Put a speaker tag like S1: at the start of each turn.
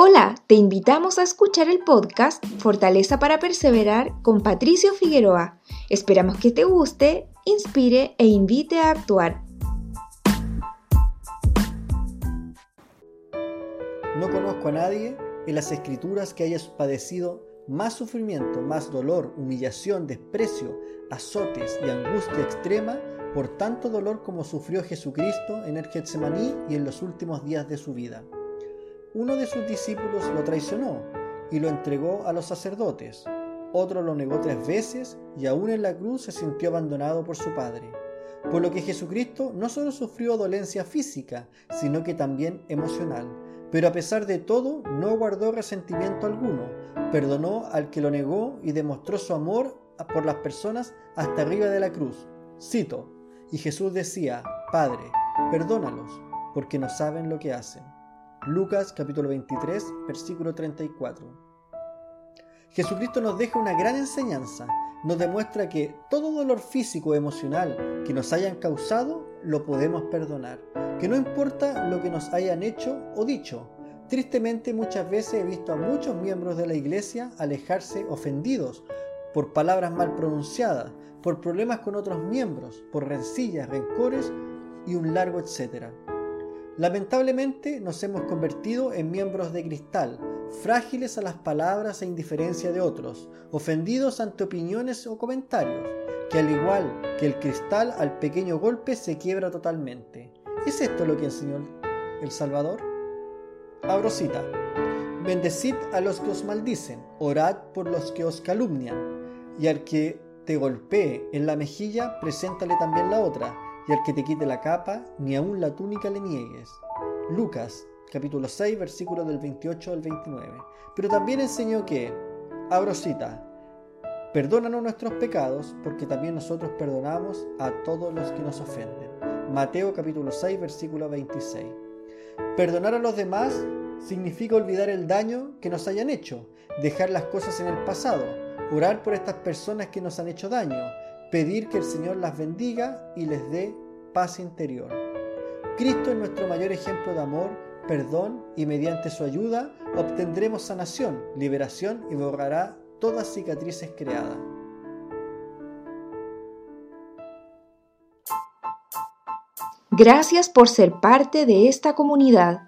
S1: Hola, te invitamos a escuchar el podcast Fortaleza para Perseverar con Patricio Figueroa. Esperamos que te guste, inspire e invite a actuar.
S2: No conozco a nadie en las escrituras que haya padecido más sufrimiento, más dolor, humillación, desprecio, azotes y angustia extrema por tanto dolor como sufrió Jesucristo en el Getsemaní y en los últimos días de su vida uno de sus discípulos lo traicionó y lo entregó a los sacerdotes. Otro lo negó tres veces y aún en la cruz se sintió abandonado por su Padre. Por lo que Jesucristo no solo sufrió dolencia física, sino que también emocional. Pero a pesar de todo, no guardó resentimiento alguno, perdonó al que lo negó y demostró su amor por las personas hasta arriba de la cruz. Cito, y Jesús decía, Padre, perdónalos, porque no saben lo que hacen. Lucas capítulo 23, versículo 34. Jesucristo nos deja una gran enseñanza. Nos demuestra que todo dolor físico o emocional que nos hayan causado, lo podemos perdonar. Que no importa lo que nos hayan hecho o dicho. Tristemente muchas veces he visto a muchos miembros de la iglesia alejarse ofendidos por palabras mal pronunciadas, por problemas con otros miembros, por rencillas, rencores y un largo etcétera. Lamentablemente nos hemos convertido en miembros de cristal, frágiles a las palabras e indiferencia de otros, ofendidos ante opiniones o comentarios, que al igual que el cristal al pequeño golpe se quiebra totalmente. ¿Es esto lo que enseñó el Salvador? Abro cita. Bendecid a los que os maldicen, orad por los que os calumnian, y al que te golpee en la mejilla, preséntale también la otra y al que te quite la capa, ni aun la túnica le niegues. Lucas, capítulo 6, versículos del 28 al 29. Pero también enseñó que, abro cita, perdónanos nuestros pecados, porque también nosotros perdonamos a todos los que nos ofenden. Mateo capítulo 6, versículo 26. Perdonar a los demás significa olvidar el daño que nos hayan hecho, dejar las cosas en el pasado, orar por estas personas que nos han hecho daño, pedir que el Señor las bendiga y les dé paz interior. Cristo es nuestro mayor ejemplo de amor, perdón y mediante su ayuda obtendremos sanación, liberación y borrará todas cicatrices creadas.
S1: Gracias por ser parte de esta comunidad.